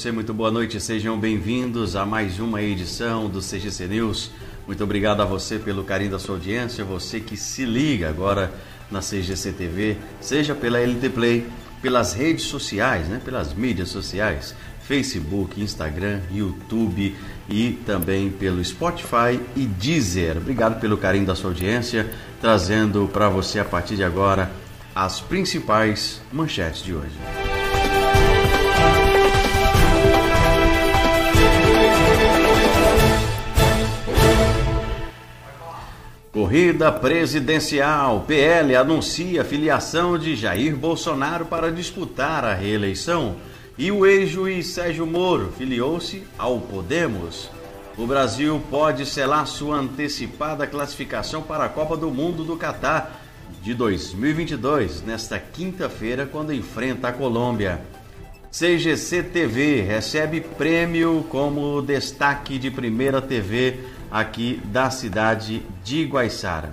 Você, muito boa noite, sejam bem-vindos a mais uma edição do CGC News. Muito obrigado a você pelo carinho da sua audiência, você que se liga agora na CGC TV, seja pela LT Play, pelas redes sociais, né, pelas mídias sociais, Facebook, Instagram, YouTube e também pelo Spotify e Deezer. Obrigado pelo carinho da sua audiência, trazendo para você a partir de agora as principais manchetes de hoje. Corrida presidencial. PL anuncia filiação de Jair Bolsonaro para disputar a reeleição. E o ex-juiz Sérgio Moro filiou-se ao Podemos. O Brasil pode selar sua antecipada classificação para a Copa do Mundo do Catar de 2022, nesta quinta-feira, quando enfrenta a Colômbia. CGC TV recebe prêmio como destaque de primeira TV aqui da cidade de Guaiçara.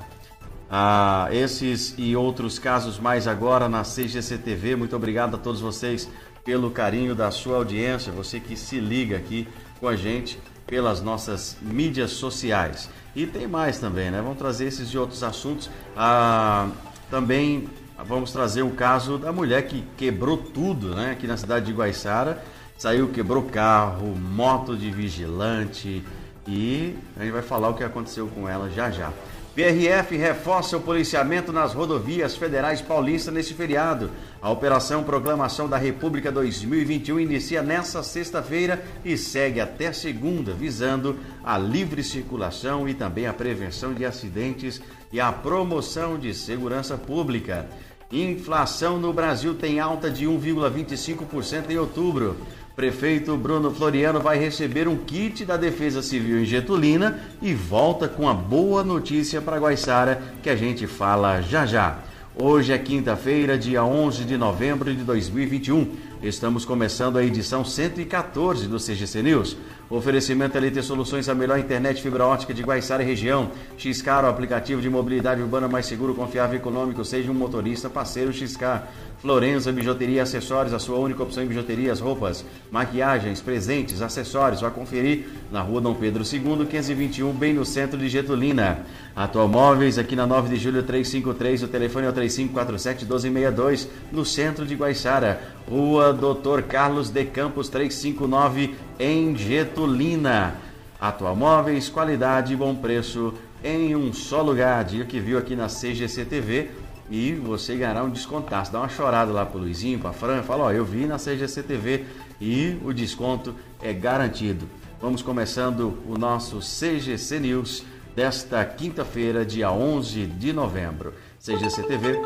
Ah, esses e outros casos mais agora na CGC TV. Muito obrigado a todos vocês pelo carinho da sua audiência, você que se liga aqui com a gente pelas nossas mídias sociais. E tem mais também, né? Vamos trazer esses e outros assuntos. Ah, também vamos trazer o caso da mulher que quebrou tudo, né? Aqui na cidade de Guaiçara. Saiu, quebrou carro, moto de vigilante, e a gente vai falar o que aconteceu com ela já já. PRF reforça o policiamento nas rodovias federais paulistas nesse feriado. A Operação Proclamação da República 2021 inicia nesta sexta-feira e segue até segunda, visando a livre circulação e também a prevenção de acidentes e a promoção de segurança pública. Inflação no Brasil tem alta de 1,25% em outubro. Prefeito Bruno Floriano vai receber um kit da Defesa Civil em Getulina e volta com a boa notícia para Guaiçara que a gente fala já já. Hoje é quinta-feira, dia 11 de novembro de 2021. Estamos começando a edição 114 do CGC News. Oferecimento LT Soluções, a melhor internet fibra ótica de Guaiçara e região. Xcar, o aplicativo de mobilidade urbana mais seguro, confiável e econômico. Seja um motorista parceiro Xcar. Florença Bijuteria Acessórios, a sua única opção em bijuterias, roupas, maquiagens, presentes, acessórios. Vai conferir na rua Dom Pedro II, 521, bem no centro de Getulina. Atual Móveis, aqui na 9 de julho 353, o telefone é o 3547 1262, no centro de Guaiçara. Rua Doutor Carlos de Campos 359, em Getulina. Atual Móveis, qualidade e bom preço em um só lugar. Dia que viu aqui na CGC TV e você ganhará um descontaço. Dá uma chorada lá pro Luizinho, pra Fran, fala, ó, eu vi na CGC TV e o desconto é garantido. Vamos começando o nosso CGC News desta quinta-feira, dia 11 de novembro. CGC TV.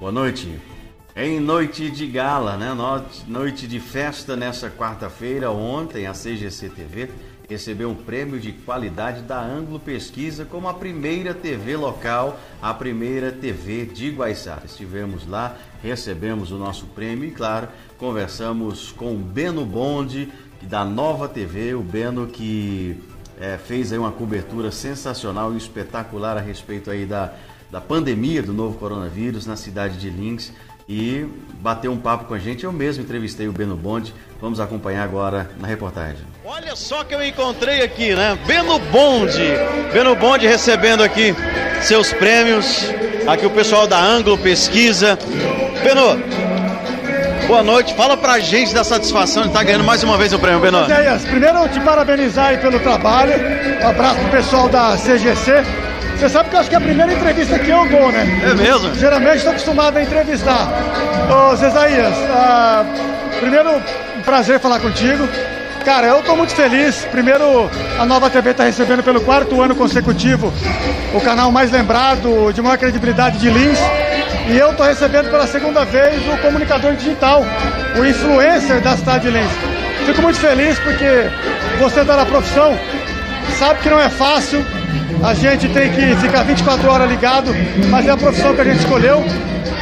Boa noite. Em noite de gala, né? Noite de festa nessa quarta-feira, ontem a CGC TV recebeu um prêmio de qualidade da Anglo Pesquisa como a primeira TV local, a primeira TV de Guaiçara. Estivemos lá, recebemos o nosso prêmio e, claro, conversamos com o Beno Bonde, da Nova TV, o Beno que é, fez aí uma cobertura sensacional e espetacular a respeito aí da, da pandemia do novo coronavírus na cidade de Lins e bateu um papo com a gente. Eu mesmo entrevistei o Beno Bonde. Vamos acompanhar agora na reportagem. Olha só que eu encontrei aqui, né? Beno Bonde. Beno Bonde recebendo aqui seus prêmios. Aqui o pessoal da Anglo Pesquisa. Beno, boa noite. Fala pra gente da satisfação de estar ganhando mais uma vez o prêmio, Beno. Primeiro, te parabenizar pelo trabalho. Um abraço pro pessoal da CGC. Você sabe que eu acho que é a primeira entrevista que eu dou, né? É mesmo? Geralmente estou acostumado a entrevistar. Ô, Zezaías, ah, primeiro, um prazer falar contigo. Cara, eu estou muito feliz. Primeiro, a Nova TV está recebendo pelo quarto ano consecutivo o canal mais lembrado, de maior credibilidade de Lins. E eu estou recebendo pela segunda vez o comunicador digital, o influencer da cidade de Lins. Fico muito feliz porque você está na profissão, sabe que não é fácil, a gente tem que ficar 24 horas ligado, mas é a profissão que a gente escolheu.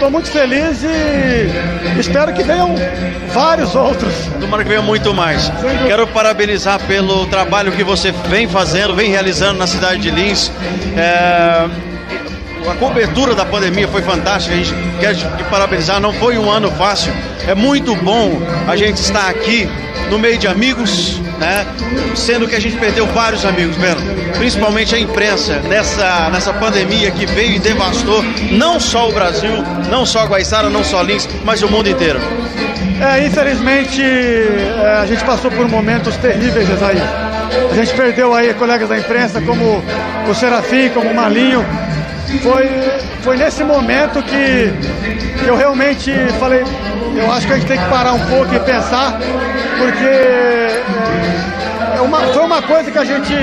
Estou muito feliz e espero que venham vários outros. Tomara que venha muito mais. Quero parabenizar pelo trabalho que você vem fazendo, vem realizando na cidade de Lins. É a cobertura da pandemia foi fantástica, a gente quer te parabenizar, não foi um ano fácil. É muito bom a gente estar aqui no meio de amigos, né? Sendo que a gente perdeu vários amigos, Beno. Principalmente a imprensa nessa, nessa pandemia que veio e devastou não só o Brasil, não só a Guaiçara, não só Lins, mas o mundo inteiro. É, infelizmente é, a gente passou por momentos terríveis aí. A gente perdeu aí colegas da imprensa como o Serafim, como o Malinho, foi, foi nesse momento que eu realmente falei, eu acho que a gente tem que parar um pouco e pensar, porque é uma, foi uma coisa que a gente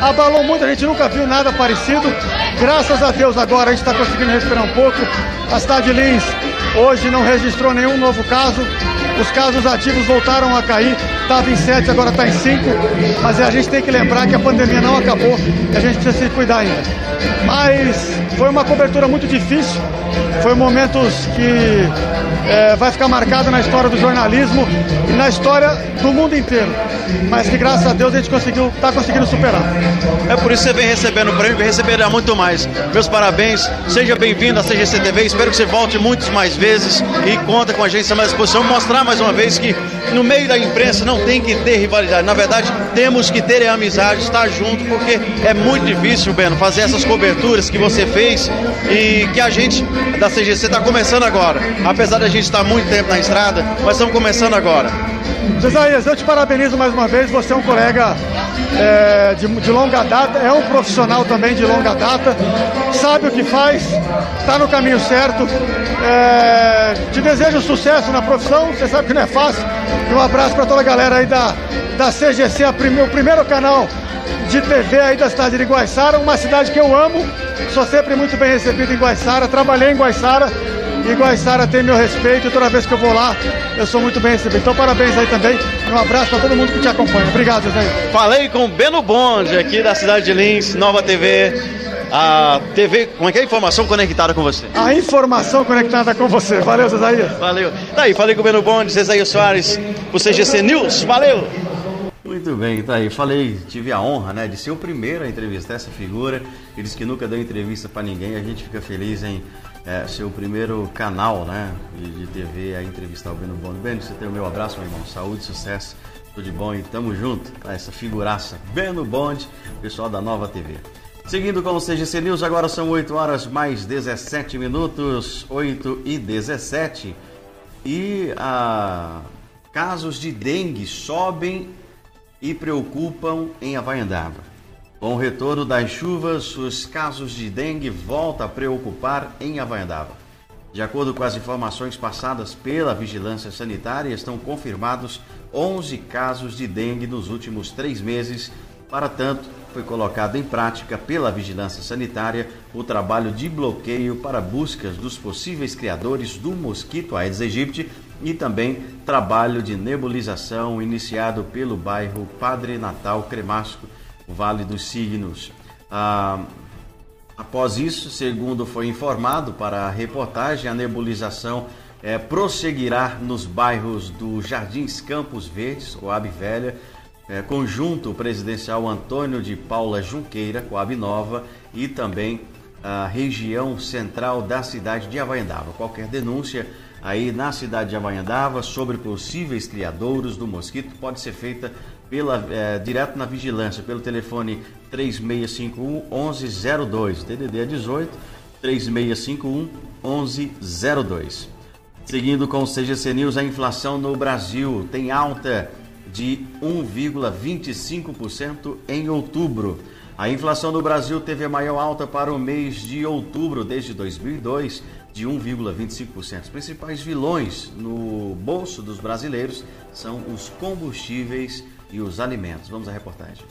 abalou muito, a gente nunca viu nada parecido. Graças a Deus agora a gente está conseguindo respirar um pouco. A cidade de Lins hoje não registrou nenhum novo caso. Os casos ativos voltaram a cair, estava em 7, agora está em 5. Mas a gente tem que lembrar que a pandemia não acabou e a gente precisa se cuidar ainda. Mas foi uma cobertura muito difícil, foi momentos que é, vai ficar marcado na história do jornalismo e na história do mundo inteiro. Mas que graças a Deus a gente conseguiu, está conseguindo superar. É por isso que você vem recebendo o prêmio, vem receber muito mais. Meus parabéns, seja bem-vindo à CGC TV, espero que você volte muitas mais vezes e conta com a gente à disposição, mostrar mais uma vez que no meio da imprensa não tem que ter rivalidade. Na verdade, temos que ter amizade, estar junto, porque é muito difícil, Beno, fazer essas coberturas que você fez e que a gente da CGC está começando agora. Apesar da gente estar muito tempo na estrada, mas estamos começando agora. Josias, eu te parabenizo mais uma vez. Você é um colega é, de, de, longa data, é um profissional também de longa data, sabe o que faz, está no caminho certo. É, te desejo sucesso na profissão, você sabe que não é fácil. E um abraço para toda a galera aí da, da CGC, prime, o primeiro canal de TV aí da cidade de Guaiçara, uma cidade que eu amo, sou sempre muito bem recebido em Guaiçara, trabalhei em Guaiçara e Guaiçara tem meu respeito e toda vez que eu vou lá eu sou muito bem recebido. Então parabéns aí também e um abraço para todo mundo que te acompanha. Obrigado, José. Falei com Beno Bonde aqui da cidade de Lins, Nova TV. A TV, como é que é a informação conectada com você? A informação conectada com você. Valeu, Zezaías. Valeu. Daí, falei com o Beno Bonde, Zezaías Soares, o CGC News. Valeu. Muito bem, tá aí. Falei, tive a honra, né, de ser o primeiro a entrevistar essa figura. Eles que nunca deu entrevista para ninguém, a gente fica feliz em é, ser o primeiro canal, né, de, TV a entrevistar o Beno Bono. Beno, você tem o meu abraço, meu irmão. Saúde, sucesso, tudo de bom e tamo junto. Essa figuraça, Beno Bond, pessoal da Nova TV. Seguindo com o CGC News, agora são 8 horas mais 17 minutos, 8 e 17. E a casos de dengue sobem e preocupam em Havaiandaba. Com o retorno das chuvas, os casos de dengue voltam a preocupar em Havaiandaba. De acordo com as informações passadas pela Vigilância Sanitária, estão confirmados 11 casos de dengue nos últimos três meses. Para tanto, foi colocado em prática pela Vigilância Sanitária o trabalho de bloqueio para buscas dos possíveis criadores do mosquito Aedes aegypti e também trabalho de nebulização iniciado pelo bairro Padre Natal Cremasco o Vale dos Signos. Ah, após isso, segundo foi informado para a reportagem, a nebulização é, prosseguirá nos bairros do Jardins Campos Verdes, Coab Velha, é, Conjunto Presidencial Antônio de Paula Junqueira, Coab Nova, e também a região central da cidade de Havaiandava. Qualquer denúncia aí na cidade de Havaiandava sobre possíveis criadouros do mosquito pode ser feita pela, é, direto na vigilância, pelo telefone 3651 1102, DDD 18 3651 1102. Seguindo com o CGC News, a inflação no Brasil tem alta de 1,25% em outubro. A inflação no Brasil teve a maior alta para o mês de outubro desde 2002, de 1,25%. Os principais vilões no bolso dos brasileiros são os combustíveis e os alimentos. Vamos à reportagem.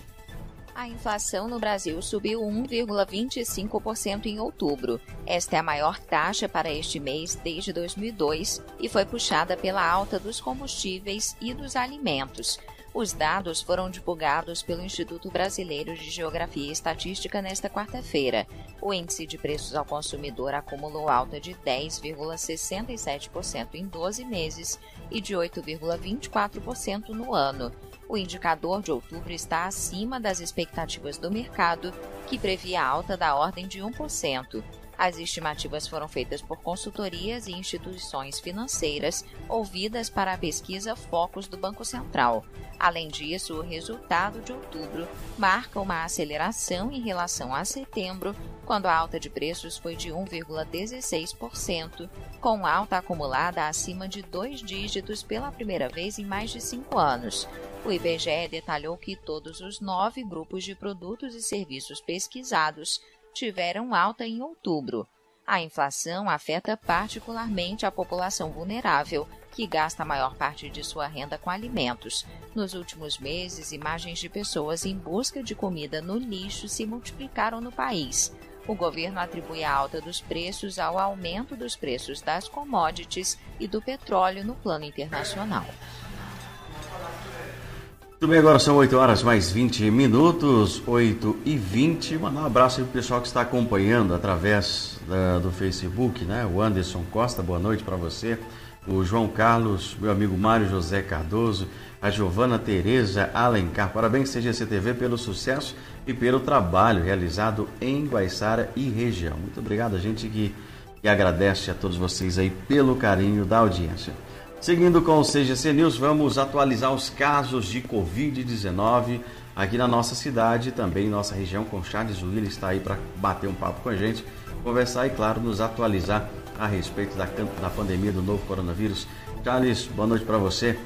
A inflação no Brasil subiu 1,25% em outubro. Esta é a maior taxa para este mês desde 2002 e foi puxada pela alta dos combustíveis e dos alimentos. Os dados foram divulgados pelo Instituto Brasileiro de Geografia e Estatística nesta quarta-feira. O índice de preços ao consumidor acumulou alta de 10,67% em 12 meses e de 8,24% no ano. O indicador de outubro está acima das expectativas do mercado, que previa alta da ordem de 1%. As estimativas foram feitas por consultorias e instituições financeiras ouvidas para a pesquisa Focus do Banco Central. Além disso, o resultado de outubro marca uma aceleração em relação a setembro, quando a alta de preços foi de 1,16%, com alta acumulada acima de dois dígitos pela primeira vez em mais de cinco anos. O IBGE detalhou que todos os nove grupos de produtos e serviços pesquisados tiveram alta em outubro. A inflação afeta particularmente a população vulnerável, que gasta a maior parte de sua renda com alimentos. Nos últimos meses, imagens de pessoas em busca de comida no lixo se multiplicaram no país. O governo atribui a alta dos preços ao aumento dos preços das commodities e do petróleo no plano internacional. Tudo bem, agora são 8 horas mais 20 minutos, 8 e 20. Mandar um abraço aí pro pessoal que está acompanhando através da, do Facebook, né? O Anderson Costa, boa noite para você. O João Carlos, meu amigo Mário José Cardoso, a Giovana Tereza Alencar. Parabéns, CGCTV, pelo sucesso e pelo trabalho realizado em Guaiçara e região. Muito obrigado, a gente que, que agradece a todos vocês aí pelo carinho da audiência. Seguindo com o CGC News, vamos atualizar os casos de Covid-19 aqui na nossa cidade, também nossa região, com Charles Willis está aí para bater um papo com a gente, conversar e, claro, nos atualizar a respeito da, da pandemia do novo coronavírus. Charles, boa noite para você.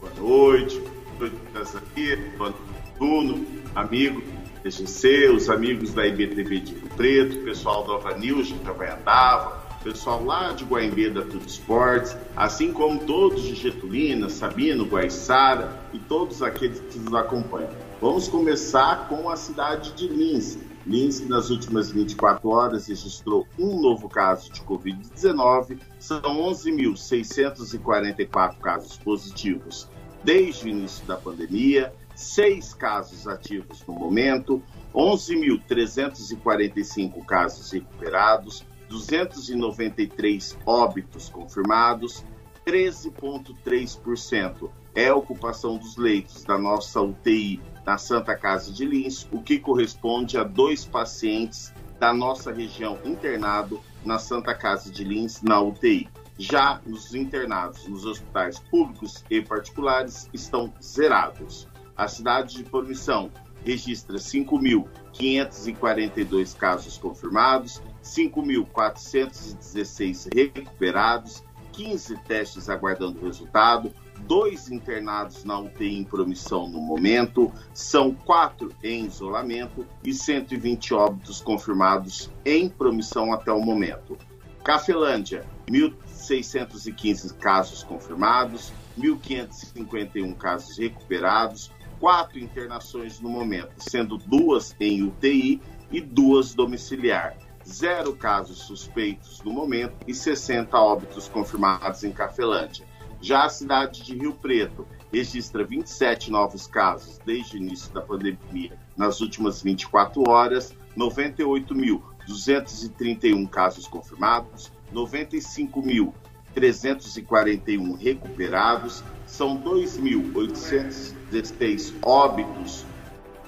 Boa noite, boa noite aqui, boa noite, Bruno, amigo CGC, os amigos da IBTV de Rio Preto, pessoal do Nova News de Trabalhadava, pessoal lá de Guaimbê da Tudo Esportes, assim como todos de Getulina, Sabino, Guaiçara e todos aqueles que nos acompanham. Vamos começar com a cidade de Lins. Lins, que nas últimas 24 horas registrou um novo caso de Covid-19, são 11.644 casos positivos desde o início da pandemia, seis casos ativos no momento, 11.345 casos recuperados, 293 óbitos confirmados, 13,3% é a ocupação dos leitos da nossa UTI na Santa Casa de Lins, o que corresponde a dois pacientes da nossa região internado na Santa Casa de Lins, na UTI. Já nos internados nos hospitais públicos e particulares estão zerados. A cidade de Promissão registra 5.542 casos confirmados, 5.416 recuperados, 15 testes aguardando resultado, dois internados na UTI em promissão no momento, são quatro em isolamento e 120 óbitos confirmados em promissão até o momento. Cafelândia, 1.615 casos confirmados, 1.551 casos recuperados, quatro internações no momento, sendo duas em UTI e duas domiciliar zero casos suspeitos no momento e 60 óbitos confirmados em Cafelândia. Já a cidade de Rio Preto registra 27 novos casos desde o início da pandemia nas últimas 24 horas, 98.231 casos confirmados, 95.341 recuperados, são 2.816 óbitos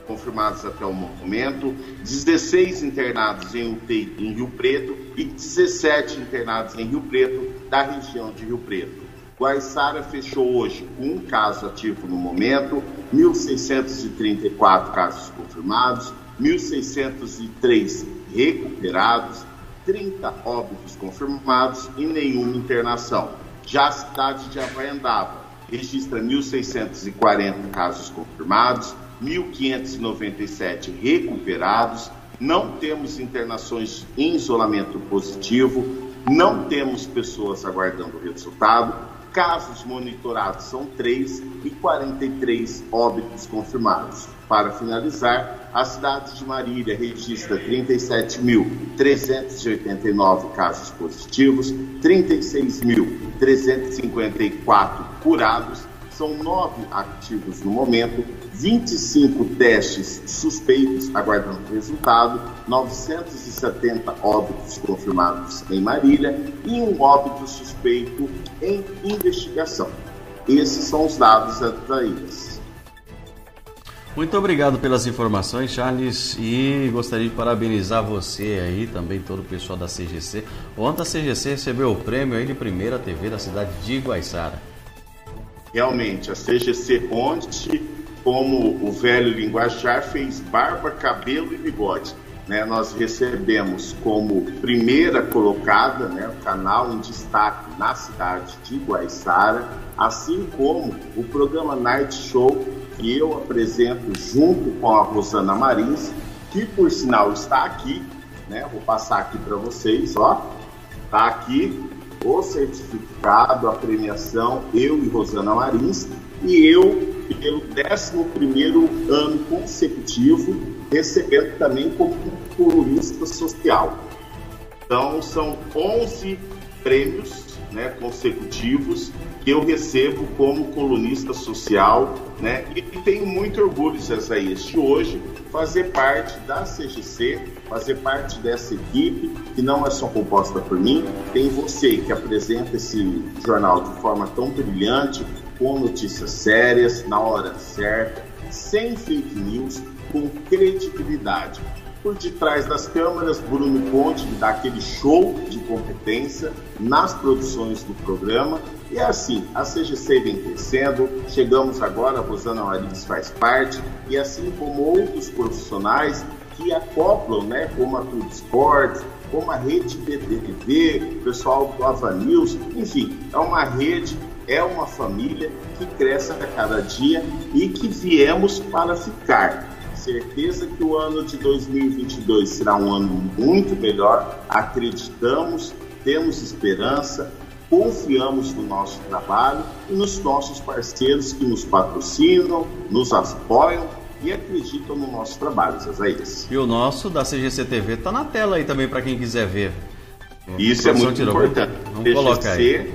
confirmados até o momento, 16 internados em UTI em Rio Preto e 17 internados em Rio Preto, da região de Rio Preto. Guaiçara fechou hoje com um caso ativo no momento, 1.634 casos confirmados, 1.603 recuperados, 30 óbitos confirmados e nenhuma internação. Já a cidade de Havaiandava registra 1.640 casos confirmados, 1.597 recuperados, não temos internações em isolamento positivo, não temos pessoas aguardando o resultado, casos monitorados são 3 e 43 óbitos confirmados. Para finalizar, a cidade de Marília registra 37.389 casos positivos, 36.354 curados São nove ativos no momento, 25 testes suspeitos aguardando resultado, 970 óbitos confirmados em Marília e um óbito suspeito em investigação. Esses são os dados atraídos. Muito obrigado pelas informações, Charles, e gostaria de parabenizar você aí, também todo o pessoal da CGC. Ontem a CGC recebeu o prêmio aí de primeira TV da cidade de Iguaiçara. Realmente, a CGC ontem, como o velho linguajar, fez barba, cabelo e bigode. Né? Nós recebemos como primeira colocada né, o canal em destaque na cidade de Iguaiçara, assim como o programa Night Show que eu apresento junto com a Rosana Marins, que por sinal está aqui, né? Vou passar aqui para vocês, ó. Tá aqui o certificado, a premiação, eu e Rosana Marins, e eu, pelo 11 ano consecutivo, recebendo também como colunista social. Então, são 11 prêmios né, consecutivos que eu recebo como colunista social, né? E tenho muito orgulho, Cesaías, de hoje fazer parte da CGC, fazer parte dessa equipe, que não é só composta por mim, tem você que apresenta esse jornal de forma tão brilhante, com notícias sérias, na hora certa, sem fake news, com credibilidade por detrás das câmeras, Bruno Conte dá aquele show de competência nas produções do programa. E é assim, a CGC vem crescendo, chegamos agora, a Rosana Marins faz parte, e assim como outros profissionais que acoplam, né, como a Tudo Esportes, como a rede BTV, o pessoal do Ava News, enfim, é uma rede, é uma família que cresce a cada dia e que viemos para ficar certeza que o ano de 2022 será um ano muito melhor. Acreditamos, temos esperança, confiamos no nosso trabalho e nos nossos parceiros que nos patrocinam, nos apoiam e acreditam no nosso trabalho, Zezaías. E o nosso da CGC TV está na tela aí também para quem quiser ver. Isso é muito importante. Vamos colocar aí.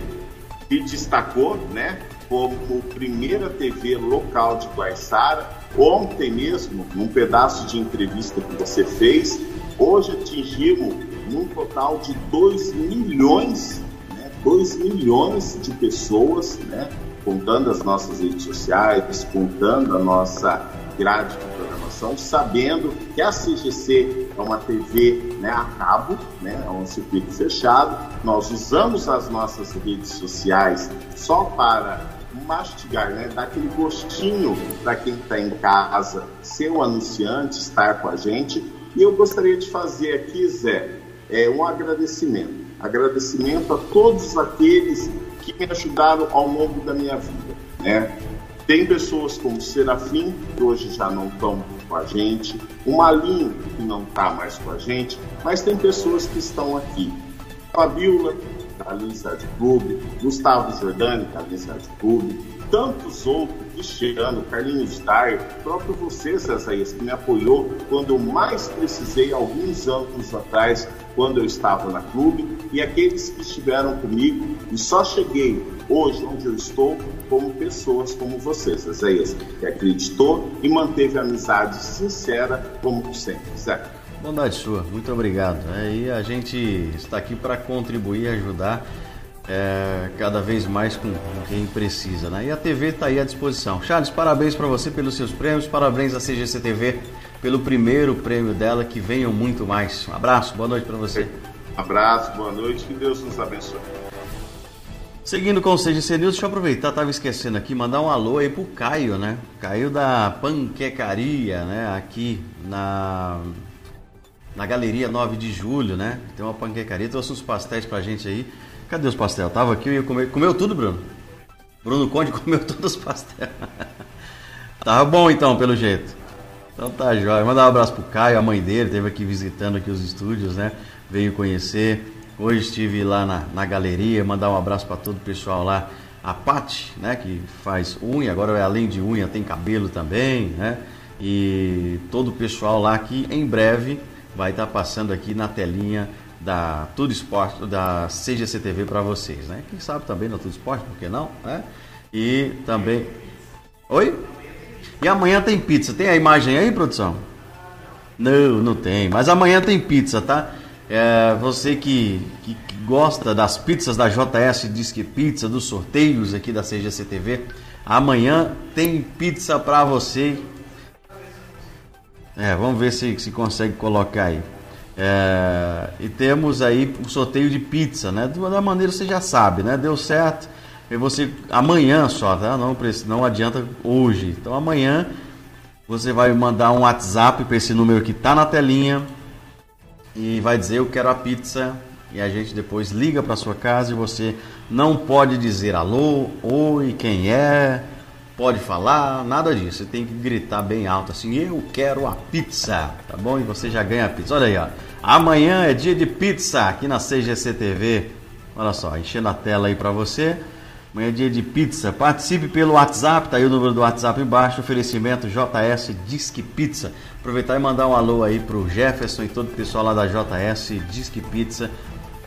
Se destacou, né, como primeira TV local de Guaiçara Ontem mesmo, num pedaço de entrevista que você fez, hoje atingimos um total de 2 milhões, né, 2 milhões de pessoas, né, contando as nossas redes sociais, contando a nossa grade de programação, sabendo que a CGC é uma TV né, a cabo, né, é um circuito fechado. Nós usamos as nossas redes sociais só para mastigar, né? Dar aquele gostinho para quem está em casa, ser um anunciante, estar com a gente. E eu gostaria de fazer aqui, Zé, é, um agradecimento. Agradecimento a todos aqueles que me ajudaram ao longo da minha vida, né? Tem pessoas como Serafim, que hoje já não estão com a gente, o Malinho, que não está mais com a gente, mas tem pessoas que estão aqui. Fabiola, da Cidade Clube, Gustavo Jordani, da Cidade Clube, tantos outros, Cristiano, Carlinhos Dyer, próprio você, Cesaías, que me apoiou quando eu mais precisei, alguns anos atrás, quando eu estava na clube, e aqueles que estiveram comigo, e só cheguei hoje onde eu estou como pessoas como você, Cesaías, que acreditou e manteve a amizade sincera como sempre, certo? Bondade sua, muito obrigado. É, e a gente está aqui para contribuir e ajudar é, cada vez mais com, quem precisa. Né? E a TV está aí à disposição. Charles, parabéns para você pelos seus prêmios, parabéns à CGC TV pelo primeiro prêmio dela, que venham muito mais. Um abraço, boa noite para você. Abraço, boa noite, que Deus nos abençoe. Seguindo com o CGC News, deixa eu aproveitar, estava esquecendo aqui, mandar um alô aí pro Caio, né? Caio da Panquecaria, né? Aqui na na Galeria 9 de Julho, né? Tem uma panquecaria, trouxe uns pastéis pra gente aí. Cadê os pastéis? Tava aqui, eu ia comer. Comeu tudo, Bruno? Bruno Conde comeu todos os pastéis. Tava bom então, pelo jeito. Então tá jóia. Mandar um abraço pro Caio, a mãe dele, teve aqui visitando aqui os estúdios, né? Veio conhecer. Hoje estive lá na, na galeria, mandar um abraço para todo o pessoal lá. A Pati, né, que faz unha, agora é além de unha, tem cabelo também, né? E todo o pessoal lá que em breve vai estar passando aqui na telinha da Tudo Esporte, da CGCTV para vocês, né? Quem sabe também na Tudo Esporte, por que não? Né? E também. Oi? E amanhã tem pizza. Tem a imagem aí, produção? Não, não tem. Mas amanhã tem pizza, tá? É, você que, que, que, gosta das pizzas da JS Disque Pizza, dos sorteios aqui da CGC TV, amanhã tem pizza para você. É, vamos ver se, se consegue colocar aí. É, e temos aí o sorteio de pizza, né? Da maneira você já sabe, né? Deu certo. E você amanhã só, tá? Não, não adianta hoje. Então amanhã você vai mandar um WhatsApp para esse número que está na telinha e vai dizer eu quero a pizza e a gente depois liga para sua casa e você não pode dizer alô, oi, quem é, pode falar, nada disso. Você tem que gritar bem alto assim, eu quero a pizza, tá bom? E você já ganha a pizza. Olha aí, ó. Amanhã é dia de pizza aqui na CGC TV. Olha só, enchendo a tela aí para você. Amanhã é dia de pizza. Participe pelo WhatsApp, tá aí o número do WhatsApp embaixo. Oferecimento JS Disque Pizza. Aproveitar e mandar um alô aí pro Jefferson e todo o pessoal lá da JS Disque Pizza,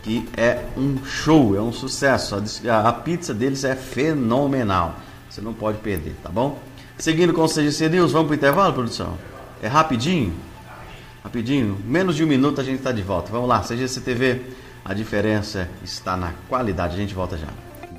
que é um show, é um sucesso. A, a pizza deles é fenomenal. Você não pode perder, tá bom? Seguindo com o CGC News, vamos pro intervalo, produção? É rapidinho? Rapidinho, menos de um minuto a gente está de volta. Vamos lá, CGC TV, a diferença está na qualidade. A gente volta já.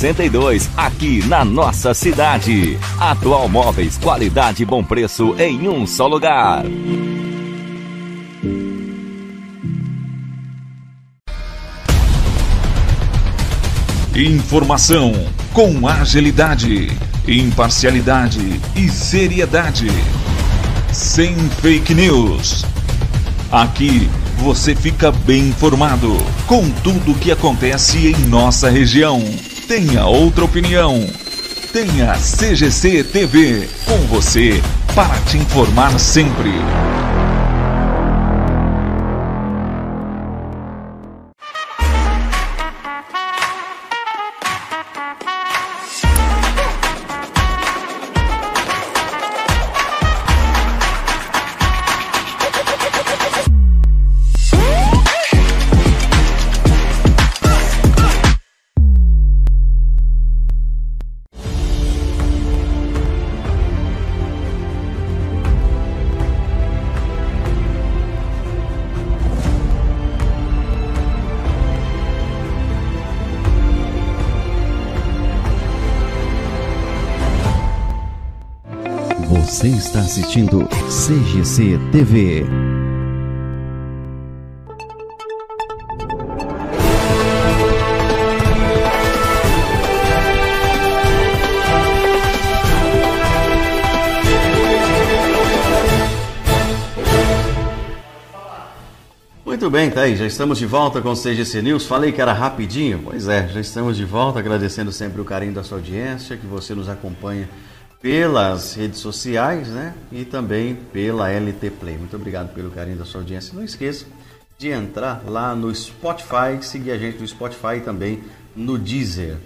62, aqui na nossa cidade. Atual Móveis, qualidade e bom preço em um só lugar. Informação com agilidade, imparcialidade e seriedade. Sem fake news. Aqui você fica bem informado com tudo o que acontece em nossa região. Tenha outra opinião. Tenha CGC TV com você para te informar sempre. Assistindo CGC TV. Muito bem, tá aí, já estamos de volta com o CGC News. Falei que era rapidinho, pois é, já estamos de volta, agradecendo sempre o carinho da sua audiência, que você nos acompanha pelas redes sociais, né? E também pela LT Play. Muito obrigado pelo carinho da sua audiência. Não esqueça de entrar lá no Spotify, seguir a gente no Spotify e também no Deezer.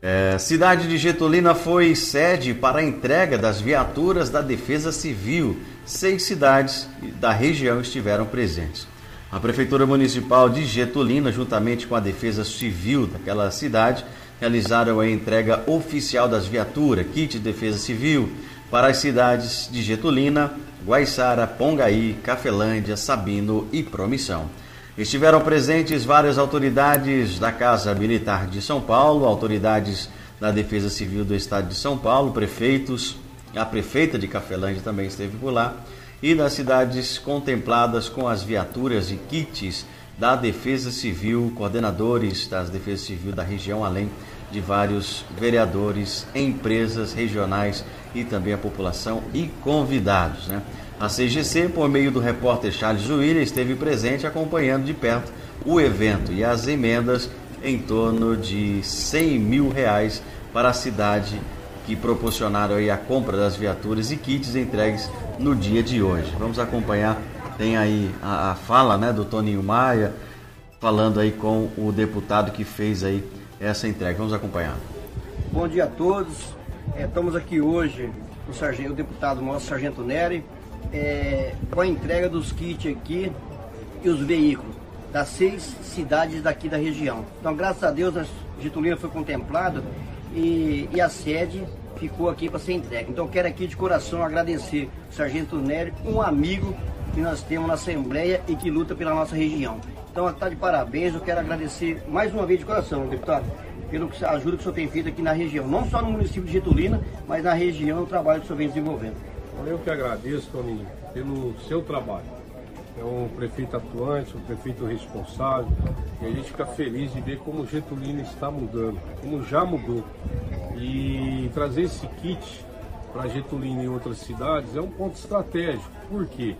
É, cidade de Getulina foi sede para a entrega das viaturas da Defesa Civil. Seis cidades da região estiveram presentes. A Prefeitura Municipal de Getulina, juntamente com a Defesa Civil daquela cidade, realizaram a entrega oficial das viaturas, kit de defesa civil, para as cidades de Getulina, Guaiçara, Pongaí, Cafelândia, Sabino e Promissão. Estiveram presentes várias autoridades da Casa Militar de São Paulo, autoridades da Defesa Civil do Estado de São Paulo, prefeitos, a prefeita de Cafelândia também esteve por lá, e das cidades contempladas com as viaturas e kits da Defesa Civil, coordenadores das Defesa Civil da região, além de vários vereadores, empresas regionais e também a população e convidados. Né? A CGC, por meio do repórter Charles Zuília, esteve presente acompanhando de perto o evento e as emendas em torno de 100 mil reais para a cidade que proporcionaram aí a compra das viaturas e kits entregues no dia de hoje. Vamos acompanhar, tem aí a, a fala né, do Toninho Maia, falando aí com o deputado que fez aí essa entrega. Vamos acompanhar. Bom dia a todos. É, estamos aqui hoje o, sargento, o deputado nosso, Sargento Nery, é, com a entrega dos kits aqui e os veículos das seis cidades daqui da região. Então, graças a Deus, a Getulina foi contemplado e, e a sede ficou aqui para ser entregue. Então, quero aqui de coração agradecer o Sargento Nery, um amigo que nós temos na Assembleia e que luta pela nossa região. Então, está de parabéns. Eu quero agradecer mais uma vez de coração, deputado, pela ajuda que o senhor tem feito aqui na região. Não só no município de Getulina, mas na região, o trabalho que o senhor vem desenvolvendo. Eu que agradeço, Toninho, pelo seu trabalho. É um prefeito atuante, um prefeito responsável, e a gente fica feliz de ver como Getulina está mudando, como já mudou. E trazer esse kit para Getulina e outras cidades é um ponto estratégico. Por quê?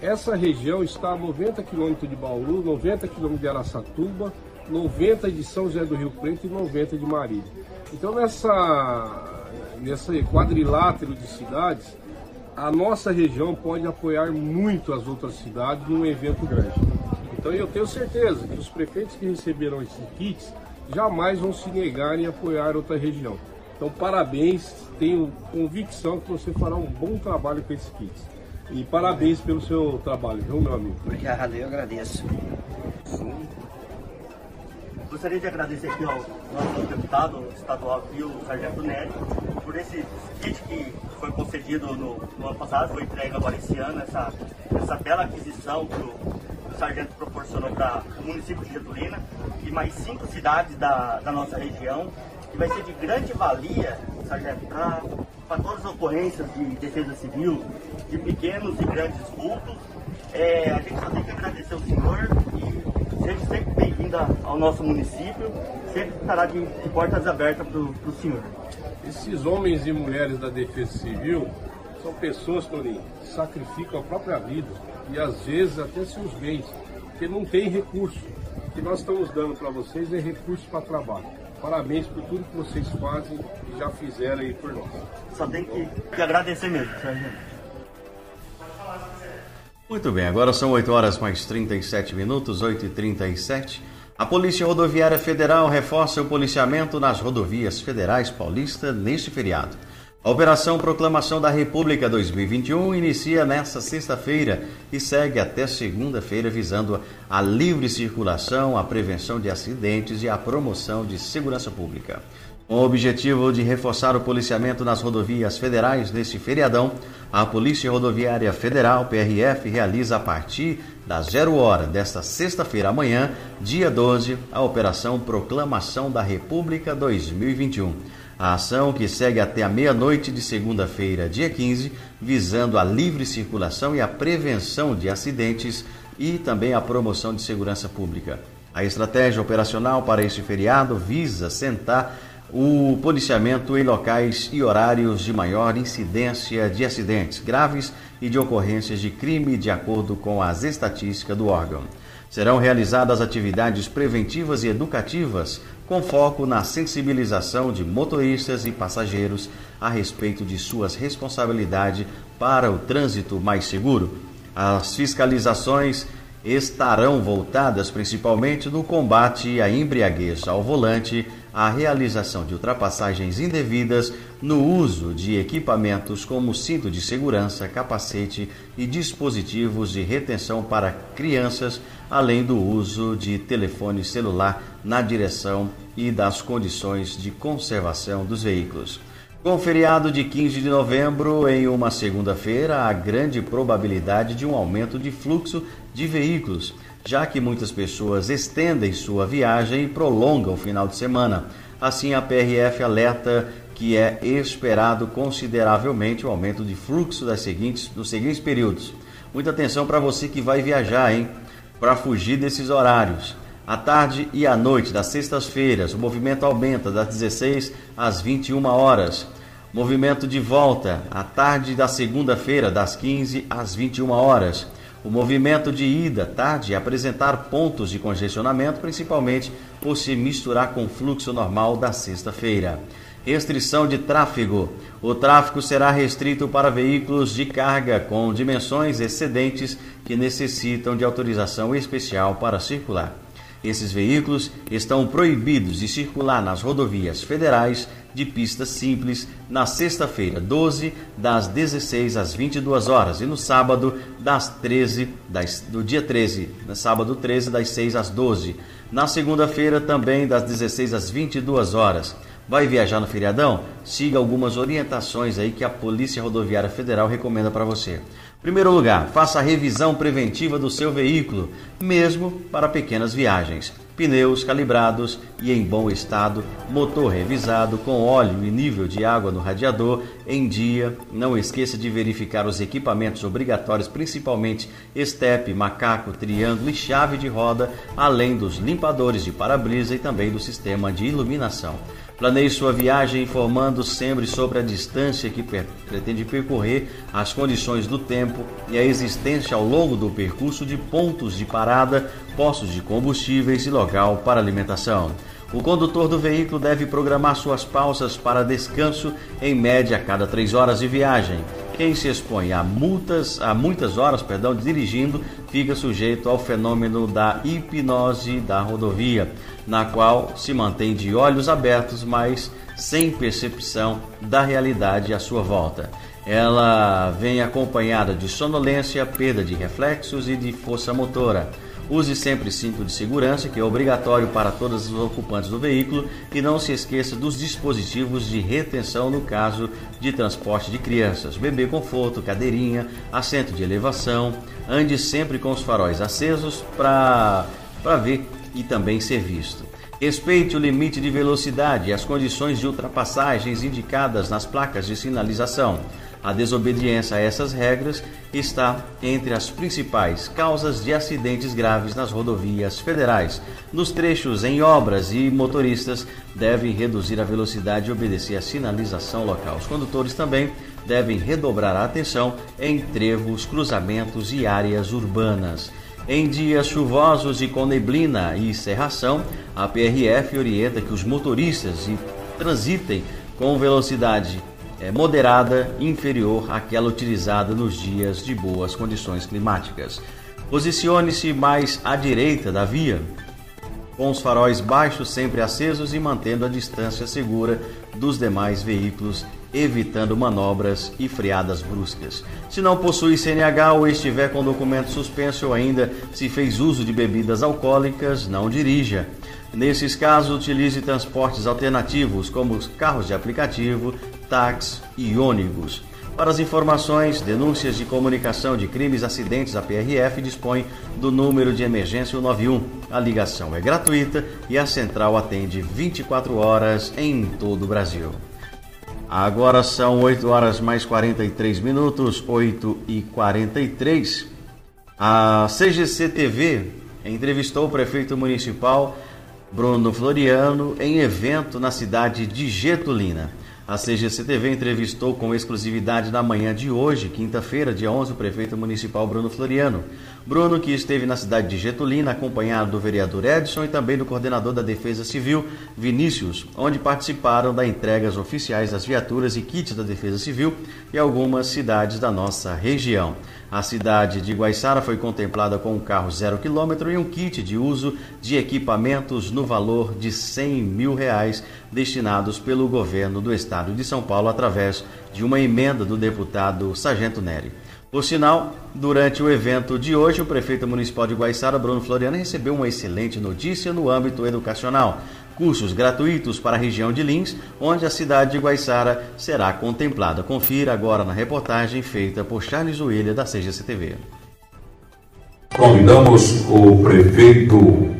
Essa região está a 90 quilômetros de Bauru, 90 quilômetros de Araçatuba, 90 de São José do Rio Preto e 90 de Marília. Então nessa, nessa quadrilátero de cidades, a nossa região pode apoiar muito as outras cidades num evento grande. Então eu tenho certeza que os prefeitos que receberam esses kits jamais vão se negar em apoiar outra região. Então parabéns, tenho convicção que você fará um bom trabalho com esses kits. E parabéns pelo seu trabalho, viu meu amigo? Obrigado, eu agradeço. Gostaria de agradecer aqui ao nosso deputado estadual aqui, o Sargento Nery, por esse kit que foi concedido no, no, ano passado, foi entregue agora esse ano, essa, essa bela aquisição que o, o Sargento proporcionou para o município de Getulina e mais cinco cidades da, da nossa região, que vai ser de grande valia, Sargento, para todas as ocorrências de defesa civil, de pequenos e grandes vultos. É, a gente só tem que agradecer o senhor e seja sempre bem-vinda ao nosso município, sempre estará de, de portas abertas para o senhor. Esses homens e mulheres da Defesa Civil são pessoas, Toninho, que sacrificam a própria vida e às vezes até seus bens, porque não tem recurso. O que nós estamos dando para vocês é recurso para trabalho. Parabéns por tudo que vocês fazem e já fizeram aí por nós. Só tem que, que agradecer mesmo, Muito bem, agora são 8 horas mais 37 minutos, 8 e 37 a Polícia Rodoviária Federal reforça o policiamento nas rodovias federais paulistas neste feriado. A Operação Proclamação da República 2021 inicia nesta sexta-feira e segue até segunda-feira, visando a livre circulação, a prevenção de acidentes e a promoção de segurança pública. Com o objetivo de reforçar o policiamento nas rodovias federais neste feriadão, a Polícia Rodoviária Federal, PRF, realiza a partir das zero hora desta sexta-feira amanhã, dia 12, a Operação Proclamação da República 2021. A ação, que segue até a meia-noite de segunda-feira, dia 15, visando a livre circulação e a prevenção de acidentes e também a promoção de segurança pública. A estratégia operacional para este feriado visa sentar o policiamento em locais e horários de maior incidência de acidentes graves e de ocorrências de crime, de acordo com as estatísticas do órgão. Serão realizadas atividades preventivas e educativas com foco na sensibilização de motoristas e passageiros a respeito de suas responsabilidades para o trânsito mais seguro. As fiscalizações estarão voltadas principalmente no combate à embriaguez ao volante a realização de ultrapassagens indevidas no uso de equipamentos como cinto de segurança, capacete e dispositivos de retenção para crianças, além do uso de telefone celular na direção e das condições de conservação dos veículos. Com feriado de 15 de novembro, em uma segunda-feira, há grande probabilidade de um aumento de fluxo de veículos já que muitas pessoas estendem sua viagem e prolongam o final de semana. Assim, a PRF alerta que é esperado consideravelmente o aumento de fluxo das seguintes, dos seguintes períodos. Muita atenção para você que vai viajar, hein? para fugir desses horários. À tarde e à noite das sextas-feiras, o movimento aumenta das 16 às 21 horas. Movimento de volta à tarde da segunda-feira, das 15 às 21 horas. O movimento de ida tarde apresentar pontos de congestionamento, principalmente por se misturar com o fluxo normal da sexta-feira. Restrição de tráfego. O tráfego será restrito para veículos de carga com dimensões excedentes que necessitam de autorização especial para circular. Esses veículos estão proibidos de circular nas rodovias federais de pista simples na sexta-feira, 12, das 16 às 22 horas e no sábado, das 13, das, do dia 13, no sábado 13, das 6 às 12. Na segunda-feira, também das 16 às 22 horas. Vai viajar no feriadão? Siga algumas orientações aí que a Polícia Rodoviária Federal recomenda para você. Primeiro lugar, faça a revisão preventiva do seu veículo, mesmo para pequenas viagens. Pneus calibrados e em bom estado, motor revisado com óleo e nível de água no radiador em dia. Não esqueça de verificar os equipamentos obrigatórios, principalmente estepe, macaco, triângulo e chave de roda, além dos limpadores de para-brisa e também do sistema de iluminação. Planeie sua viagem informando sempre sobre a distância que pretende percorrer, as condições do tempo e a existência ao longo do percurso de pontos de parada, postos de combustíveis e local para alimentação. O condutor do veículo deve programar suas pausas para descanso em média a cada três horas de viagem. Quem se expõe a multas, a muitas horas, perdão, dirigindo, fica sujeito ao fenômeno da hipnose da rodovia, na qual se mantém de olhos abertos, mas sem percepção da realidade à sua volta. Ela vem acompanhada de sonolência, perda de reflexos e de força motora. Use sempre cinto de segurança, que é obrigatório para todos os ocupantes do veículo, e não se esqueça dos dispositivos de retenção no caso de transporte de crianças, bebê conforto, cadeirinha, assento de elevação. Ande sempre com os faróis acesos para ver e também ser visto. Respeite o limite de velocidade e as condições de ultrapassagens indicadas nas placas de sinalização. A desobediência a essas regras está entre as principais causas de acidentes graves nas rodovias federais. Nos trechos em obras e motoristas devem reduzir a velocidade e obedecer à sinalização local. Os condutores também devem redobrar a atenção em trevos, cruzamentos e áreas urbanas. Em dias chuvosos e com neblina e cerração, a PRF orienta que os motoristas transitem com velocidade é, moderada inferior àquela utilizada nos dias de boas condições climáticas. Posicione-se mais à direita da via, com os faróis baixos sempre acesos e mantendo a distância segura dos demais veículos, evitando manobras e freadas bruscas. Se não possui CNH ou estiver com documento suspenso ou ainda se fez uso de bebidas alcoólicas, não dirija. Nesses casos, utilize transportes alternativos, como os carros de aplicativo, táxis e ônibus. Para as informações, denúncias de comunicação de crimes acidentes, a PRF dispõe do número de emergência 191. A ligação é gratuita e a central atende 24 horas em todo o Brasil. Agora são 8 horas mais 43 minutos, 8 e 43. A CGC TV entrevistou o prefeito municipal Bruno Floriano em evento na cidade de Getulina. A CGC TV entrevistou com exclusividade na manhã de hoje, quinta-feira, dia 11, o prefeito municipal Bruno Floriano. Bruno, que esteve na cidade de Getulina, acompanhado do vereador Edson e também do coordenador da Defesa Civil, Vinícius, onde participaram da entregas oficiais das viaturas e kits da Defesa Civil e algumas cidades da nossa região. A cidade de Guaiçara foi contemplada com um carro zero quilômetro e um kit de uso de equipamentos no valor de 100 mil reais destinados pelo governo do estado de São Paulo através de uma emenda do deputado Sargento Neri. Por sinal, durante o evento de hoje, o prefeito municipal de Guaiçara, Bruno Floriano, recebeu uma excelente notícia no âmbito educacional cursos gratuitos para a região de Lins, onde a cidade de Guaiçara será contemplada. Confira agora na reportagem feita por Charles William da CGCTV. Convidamos o prefeito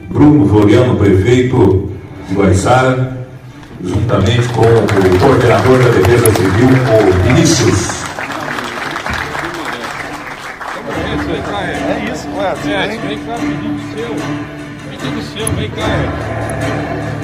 Bruno Floriano, prefeito de Guaiçara, juntamente com o coordenador da Defesa Civil, o Vinícius. É isso, É, vem cá, pedido seu. Pedido seu, vem cá.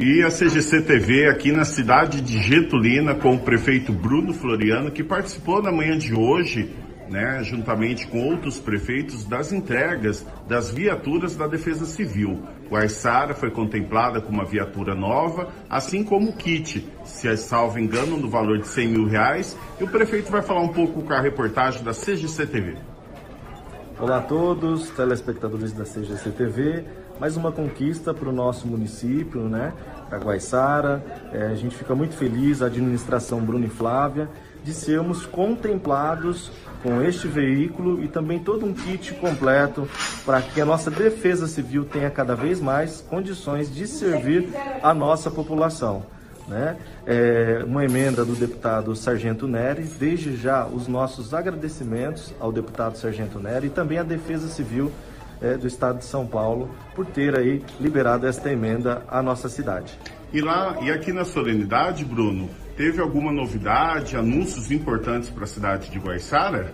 E a CGC TV aqui na cidade de Getulina com o prefeito Bruno Floriano, que participou na manhã de hoje, né, juntamente com outros prefeitos, das entregas das viaturas da Defesa Civil. O foi contemplada com uma viatura nova, assim como o kit, se é salvo engano, no valor de 100 mil reais. E o prefeito vai falar um pouco com a reportagem da CGC TV. Olá a todos, telespectadores da CGC TV. Mais uma conquista para o nosso município, né? Para Guaiçara. É, a gente fica muito feliz, a administração Bruno e Flávia, de sermos contemplados com este veículo e também todo um kit completo para que a nossa defesa civil tenha cada vez mais condições de servir a nossa população. Né? É uma emenda do deputado Sargento Neri, desde já os nossos agradecimentos ao deputado Sargento Neri e também à Defesa Civil é, do Estado de São Paulo por ter aí liberado esta emenda à nossa cidade. E lá e aqui na solenidade, Bruno, teve alguma novidade, anúncios importantes para a cidade de Guaiçara?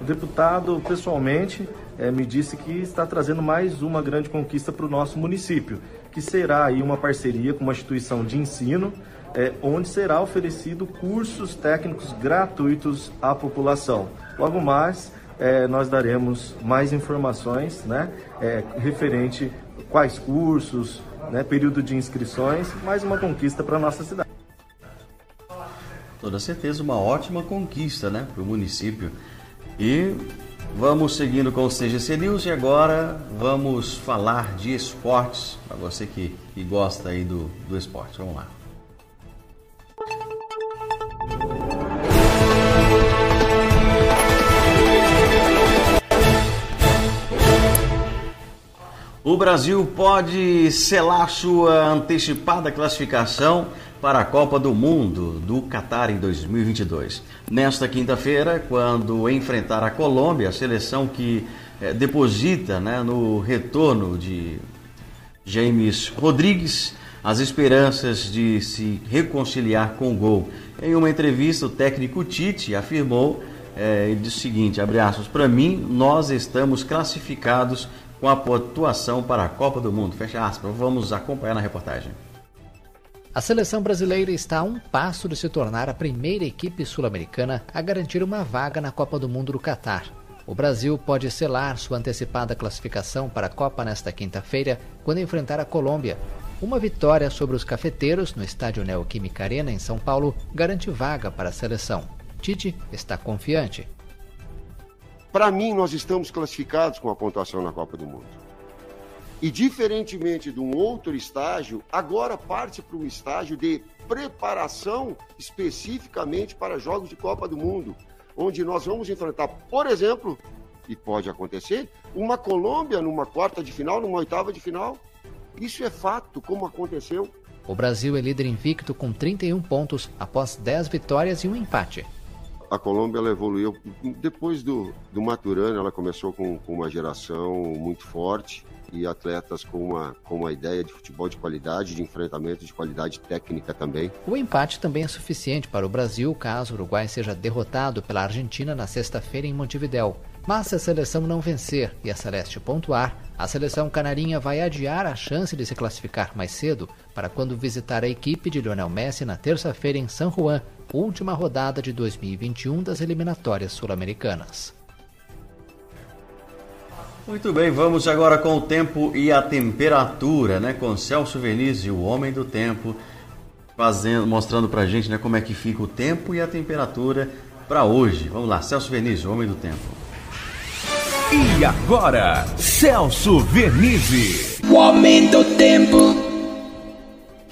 O deputado, pessoalmente, é, me disse que está trazendo mais uma grande conquista para o nosso município, que será aí uma parceria com uma instituição de ensino, é, onde será oferecido cursos técnicos gratuitos à população. Logo mais, é, nós daremos mais informações né, referente quais cursos, né, período de inscrições, mais uma conquista para a nossa cidade. Toda certeza, uma ótima conquista né, para o município. E vamos seguindo com o CGC News e agora vamos falar de esportes, para você que, que gosta aí do, do esporte. Vamos lá. O Brasil pode selar sua antecipada classificação para a Copa do Mundo do Catar em 2022. Nesta quinta-feira, quando enfrentar a Colômbia, a seleção que é, deposita né, no retorno de James Rodrigues as esperanças de se reconciliar com o gol. Em uma entrevista, o técnico Tite afirmou é, ele disse o seguinte, abre aspas, para mim, nós estamos classificados com a pontuação para a Copa do Mundo. Fecha aspas. Vamos acompanhar na reportagem. A seleção brasileira está a um passo de se tornar a primeira equipe sul-americana a garantir uma vaga na Copa do Mundo do Catar. O Brasil pode selar sua antecipada classificação para a Copa nesta quinta-feira, quando enfrentar a Colômbia. Uma vitória sobre os cafeteiros no estádio Neoquímica Arena, em São Paulo, garante vaga para a seleção. Tite está confiante. Para mim, nós estamos classificados com a pontuação na Copa do Mundo. E diferentemente de um outro estágio, agora parte para um estágio de preparação especificamente para jogos de Copa do Mundo, onde nós vamos enfrentar, por exemplo, e pode acontecer, uma Colômbia numa quarta de final, numa oitava de final. Isso é fato, como aconteceu. O Brasil é líder invicto com 31 pontos após 10 vitórias e um empate a Colômbia ela evoluiu. Depois do, do Maturana, ela começou com, com uma geração muito forte e atletas com uma, com uma ideia de futebol de qualidade, de enfrentamento de qualidade técnica também. O empate também é suficiente para o Brasil caso o Uruguai seja derrotado pela Argentina na sexta-feira em Montevidéu. Mas se a seleção não vencer e a Celeste pontuar, a seleção canarinha vai adiar a chance de se classificar mais cedo para quando visitar a equipe de Lionel Messi na terça-feira em San Juan, última rodada de 2021 das eliminatórias sul-americanas. Muito bem, vamos agora com o tempo e a temperatura, né? Com Celso Veniz e o Homem do Tempo, fazendo, mostrando pra gente né, como é que fica o tempo e a temperatura para hoje. Vamos lá, Celso Veniz, o Homem do Tempo. E agora, Celso Vernizzi. O Homem do Tempo.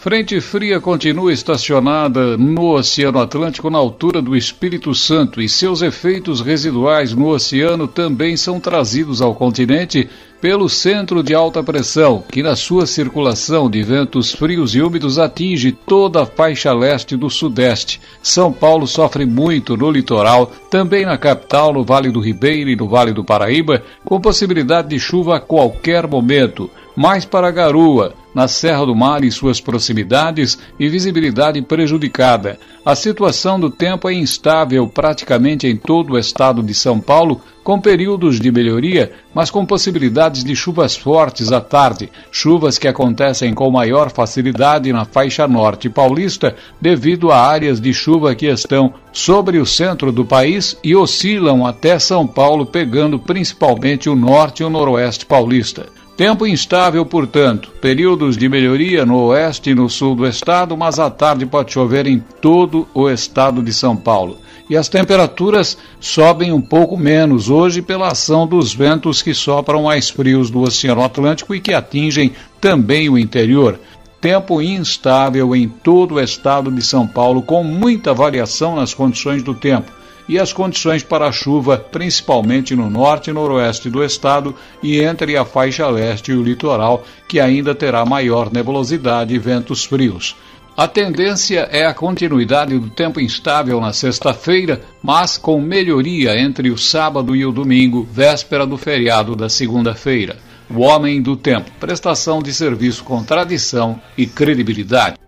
Frente fria continua estacionada no Oceano Atlântico na altura do Espírito Santo e seus efeitos residuais no oceano também são trazidos ao continente pelo centro de alta pressão, que na sua circulação de ventos frios e úmidos atinge toda a faixa leste do sudeste. São Paulo sofre muito no litoral, também na capital, no Vale do Ribeiro e no Vale do Paraíba, com possibilidade de chuva a qualquer momento. Mais para a garoa, na Serra do Mar e suas proximidades e visibilidade prejudicada. A situação do tempo é instável praticamente em todo o estado de São Paulo, com períodos de melhoria, mas com possibilidades de chuvas fortes à tarde, chuvas que acontecem com maior facilidade na faixa norte paulista, devido a áreas de chuva que estão sobre o centro do país e oscilam até São Paulo, pegando principalmente o norte e o noroeste paulista. Tempo instável, portanto, períodos de melhoria no oeste e no sul do estado, mas à tarde pode chover em todo o estado de São Paulo. E as temperaturas sobem um pouco menos hoje pela ação dos ventos que sopram mais frios do Oceano Atlântico e que atingem também o interior. Tempo instável em todo o estado de São Paulo, com muita variação nas condições do tempo e as condições para chuva, principalmente no norte e noroeste do estado e entre a faixa leste e o litoral, que ainda terá maior nebulosidade e ventos frios. A tendência é a continuidade do tempo instável na sexta-feira, mas com melhoria entre o sábado e o domingo, véspera do feriado da segunda-feira. O Homem do Tempo, prestação de serviço com tradição e credibilidade.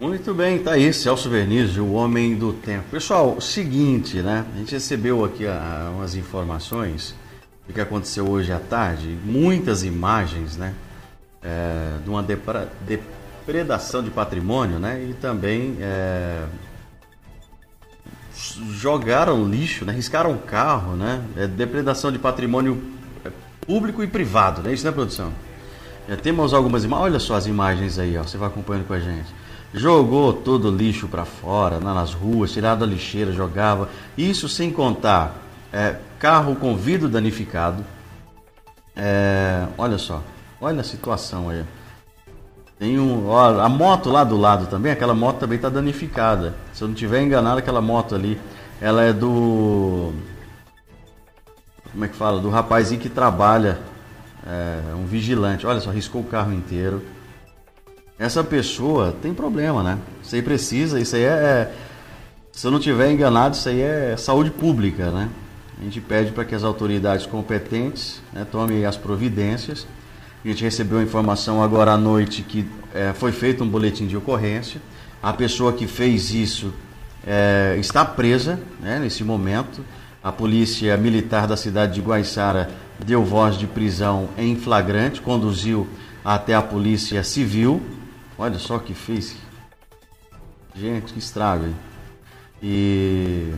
Muito bem, tá aí, Celso Vernizzi, o Homem do Tempo. Pessoal, o seguinte, né? A gente recebeu aqui ah, umas informações do que aconteceu hoje à tarde, muitas imagens, né? É, de uma depra, depredação de patrimônio, né? E também é, jogaram lixo, né? Riscaram carro, né? É, depredação de patrimônio é, público e privado, né? Isso, né, produção? Já temos algumas imagens. Olha só as imagens aí, ó. Você vai acompanhando com a gente jogou todo o lixo para fora, nas ruas, tirava da lixeira, jogava. Isso sem contar é, carro com vidro danificado. É, olha só, olha a situação aí. Tem um, ó, a moto lá do lado também, aquela moto também está danificada. Se eu não tiver enganado, aquela moto ali, ela é do como é que fala? Do rapazinho que trabalha, é, um vigilante. Olha só, riscou o carro inteiro essa pessoa tem problema, né? Isso aí precisa, isso aí é, é. Se eu não tiver enganado, isso aí é saúde pública, né? A gente pede para que as autoridades competentes né, tomem as providências. A gente recebeu a informação agora à noite que é, foi feito um boletim de ocorrência. A pessoa que fez isso é, está presa né, nesse momento. A polícia militar da cidade de Guaiçara deu voz de prisão em flagrante, conduziu até a polícia civil Olha só que fez. Gente, que estrago, hein? E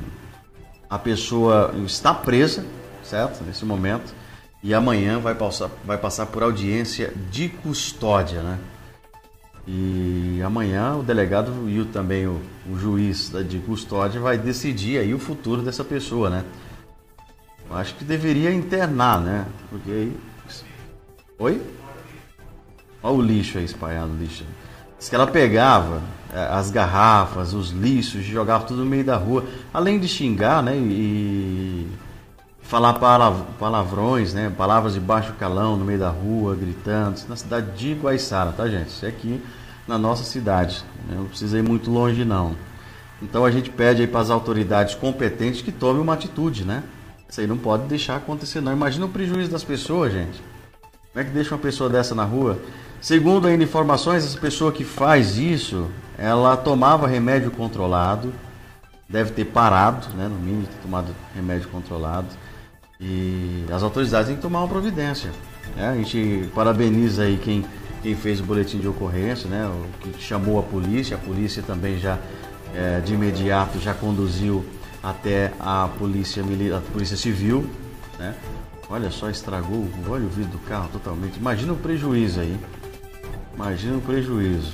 a pessoa está presa, certo? Nesse momento. E amanhã vai passar, vai passar por audiência de custódia, né? E amanhã o delegado e também o, o juiz de custódia vai decidir aí o futuro dessa pessoa, né? Eu acho que deveria internar, né? Porque aí. Oi? Olha o lixo aí espalhado, lixo. Diz que ela pegava é, as garrafas, os lixos, jogava tudo no meio da rua, além de xingar, né, e falar palavrões, né, palavras de baixo calão no meio da rua, gritando, na cidade de Guaiçara, tá gente? Isso é aqui na nossa cidade, né? não precisa ir muito longe não. Então a gente pede aí para as autoridades competentes que tomem uma atitude, né? Isso aí não pode deixar acontecer não. Imagina o prejuízo das pessoas, gente. Como é que deixa uma pessoa dessa na rua? Segundo ainda informações, essa pessoa que faz isso, ela tomava remédio controlado, deve ter parado, né, no mínimo ter tomado remédio controlado. E as autoridades têm que tomar uma providência. Né? A gente parabeniza aí quem, quem fez o boletim de ocorrência, né, o que chamou a polícia. A polícia também já é, de imediato já conduziu até a polícia, polícia civil. Né? Olha só, estragou, olha o vidro do carro totalmente. Imagina o prejuízo aí. Imagina o prejuízo.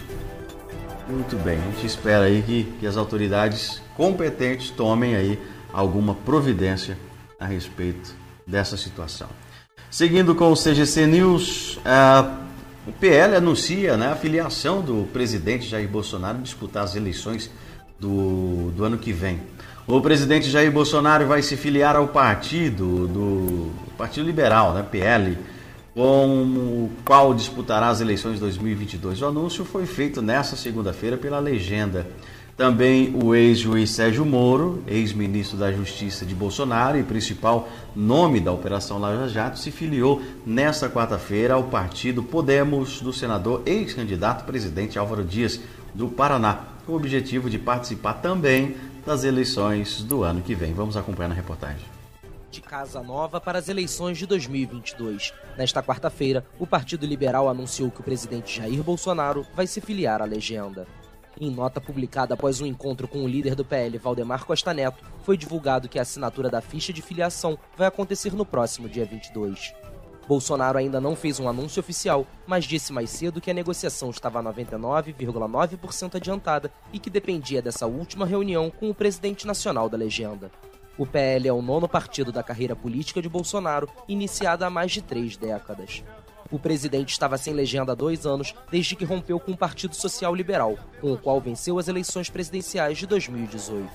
Muito bem, a gente espera aí que, que as autoridades competentes tomem aí alguma providência a respeito dessa situação. Seguindo com o CGC News, o PL anuncia né, a filiação do presidente Jair Bolsonaro disputar as eleições do, do ano que vem. O presidente Jair Bolsonaro vai se filiar ao partido do Partido Liberal, né, PL, com o qual disputará as eleições de 2022. O anúncio foi feito nesta segunda-feira pela legenda Também o ex-juiz Sérgio Moro, ex-ministro da Justiça de Bolsonaro e principal nome da Operação Lava Jato, se filiou nesta quarta-feira ao partido Podemos do senador ex-candidato presidente Álvaro Dias do Paraná, com o objetivo de participar também das eleições do ano que vem. Vamos acompanhar na reportagem de Casa Nova para as eleições de 2022. Nesta quarta-feira, o Partido Liberal anunciou que o presidente Jair Bolsonaro vai se filiar à legenda. Em nota publicada após um encontro com o líder do PL, Valdemar Costa Neto, foi divulgado que a assinatura da ficha de filiação vai acontecer no próximo dia 22. Bolsonaro ainda não fez um anúncio oficial, mas disse mais cedo que a negociação estava 99,9% adiantada e que dependia dessa última reunião com o presidente nacional da legenda. O PL é o nono partido da carreira política de Bolsonaro, iniciada há mais de três décadas. O presidente estava sem legenda há dois anos, desde que rompeu com o Partido Social Liberal, com o qual venceu as eleições presidenciais de 2018.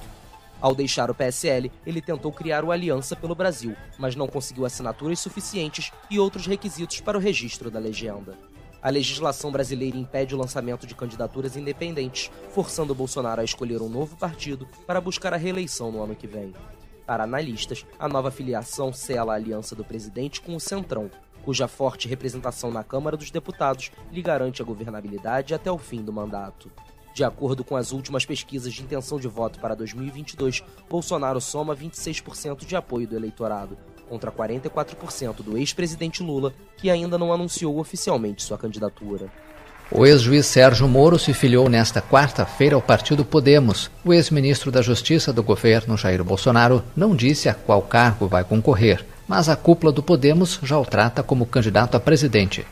Ao deixar o PSL, ele tentou criar o Aliança pelo Brasil, mas não conseguiu assinaturas suficientes e outros requisitos para o registro da legenda. A legislação brasileira impede o lançamento de candidaturas independentes, forçando Bolsonaro a escolher um novo partido para buscar a reeleição no ano que vem. Para analistas, a nova filiação sela a aliança do presidente com o Centrão, cuja forte representação na Câmara dos Deputados lhe garante a governabilidade até o fim do mandato. De acordo com as últimas pesquisas de intenção de voto para 2022, Bolsonaro soma 26% de apoio do eleitorado, contra 44% do ex-presidente Lula, que ainda não anunciou oficialmente sua candidatura. O ex-juiz Sérgio Moro se filiou nesta quarta-feira ao partido Podemos. O ex-ministro da Justiça do governo, Jair Bolsonaro, não disse a qual cargo vai concorrer mas a cúpula do Podemos já o trata como candidato a presidente.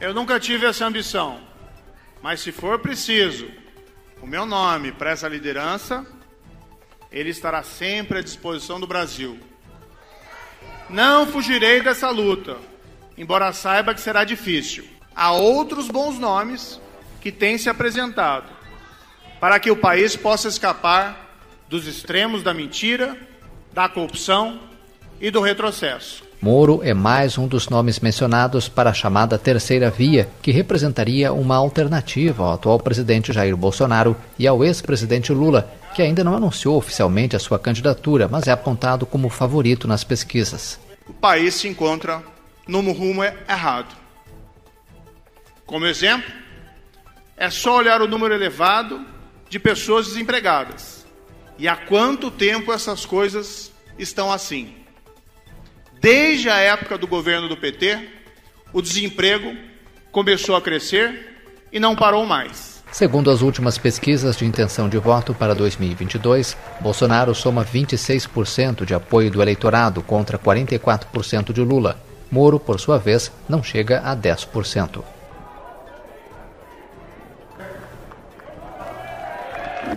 Eu nunca tive essa ambição, mas se for preciso o meu nome para essa liderança, ele estará sempre à disposição do Brasil. Não fugirei dessa luta, embora saiba que será difícil. Há outros bons nomes que têm se apresentado para que o país possa escapar dos extremos da mentira, da corrupção e do retrocesso. Moro é mais um dos nomes mencionados para a chamada terceira via, que representaria uma alternativa ao atual presidente Jair Bolsonaro e ao ex-presidente Lula, que ainda não anunciou oficialmente a sua candidatura, mas é apontado como favorito nas pesquisas. O país se encontra no rumo errado. Como exemplo, é só olhar o número elevado de pessoas desempregadas. E há quanto tempo essas coisas estão assim? Desde a época do governo do PT, o desemprego começou a crescer e não parou mais. Segundo as últimas pesquisas de intenção de voto para 2022, Bolsonaro soma 26% de apoio do eleitorado contra 44% de Lula. Moro, por sua vez, não chega a 10%.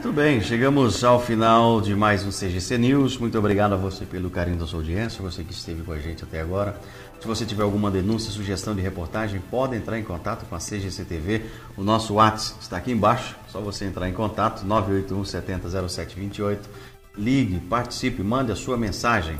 Muito bem, chegamos ao final de mais um CGC News. Muito obrigado a você pelo carinho da sua audiência, você que esteve com a gente até agora. Se você tiver alguma denúncia, sugestão de reportagem, pode entrar em contato com a CGC TV. O nosso WhatsApp está aqui embaixo, só você entrar em contato, 981 70 0728. Ligue, participe, mande a sua mensagem.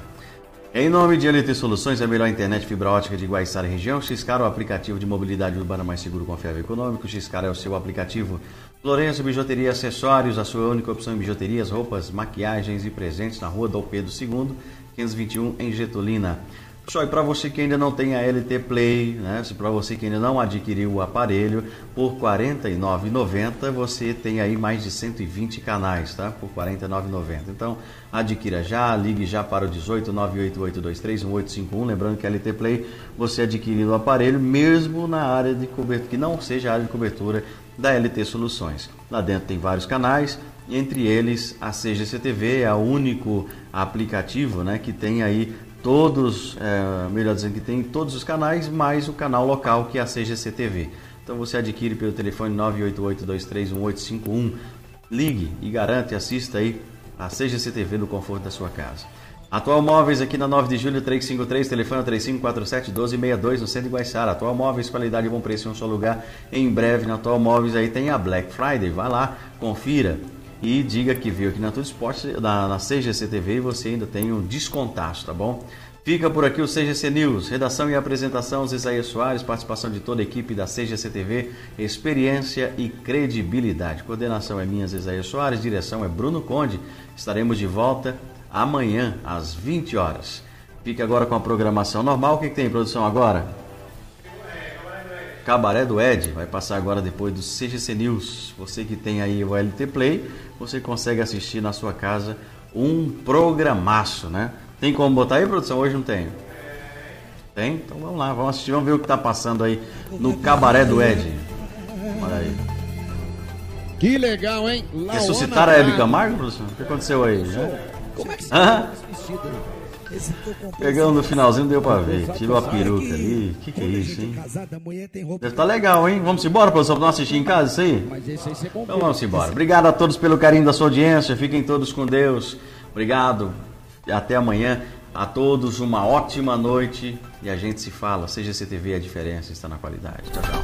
Em nome de LT Soluções, a melhor internet fibra ótica de Guaiçara região, Xcar é o aplicativo de mobilidade urbana mais seguro, confiável e econômico. Xcar é o seu aplicativo Lourenço Bijuteria Acessórios, a sua única opção em bijuterias, roupas, maquiagens e presentes na rua Dom Pedro II, 521 em Getulina. Pessoal, e para você que ainda não tem a LT Play, né? Para você que ainda não adquiriu o aparelho, por R$ 49,90 você tem aí mais de 120 canais, tá? Por R$ 49,90. Então, adquira já, ligue já para o 18 988231851, lembrando que a LT Play você adquirindo o aparelho mesmo na área de cobertura, que não seja a área de cobertura da LT Soluções. Lá dentro tem vários canais, entre eles a CGCTV é o único aplicativo né, que tem aí todos, é, melhor dizendo, que tem todos os canais, mais o canal local que é a CGCTV. Então você adquire pelo telefone 988231851, ligue e garante, assista aí a CGCTV no conforto da sua casa. Atual Móveis aqui na 9 de julho 353, telefone 3547 1262 no centro de Guaiçara. Atual Móveis, qualidade e bom preço em um só lugar. Em breve na Atual Móveis aí tem a Black Friday. Vai lá, confira e diga que viu aqui na Tudo Esporte, na, na CGC TV e você ainda tem um descontaço, tá bom? Fica por aqui o CGC News, redação e apresentação Isaías Soares, participação de toda a equipe da CGC TV, experiência e credibilidade. Coordenação é minha, Isaías Soares, direção é Bruno Conde. Estaremos de volta amanhã às 20 horas. Fique agora com a programação normal. O que, que tem em produção agora? Cabaré do Ed vai passar agora depois do CGC News. Você que tem aí o LT Play, você consegue assistir na sua casa um programaço, né? Tem como botar aí, produção? Hoje não tem. Tem? Então vamos lá, vamos assistir, vamos ver o que está passando aí no Cabaré do Ed. Olha aí. Que legal, hein? Ressuscitaram a Hebe Camargo, produção? O que aconteceu aí? Como é que você vestido Pegando no finalzinho deu pra ver. Tirou a peruca ali. Que que é isso, hein? Deve estar legal, hein? Vamos embora, produção, pra não assistir em casa isso aí? Então vamos embora. Obrigado a todos pelo carinho da sua audiência. Fiquem todos com Deus. Obrigado. E até amanhã. A todos uma ótima noite. E a gente se fala. Seja CTV, a diferença está na qualidade. Tchau, tchau.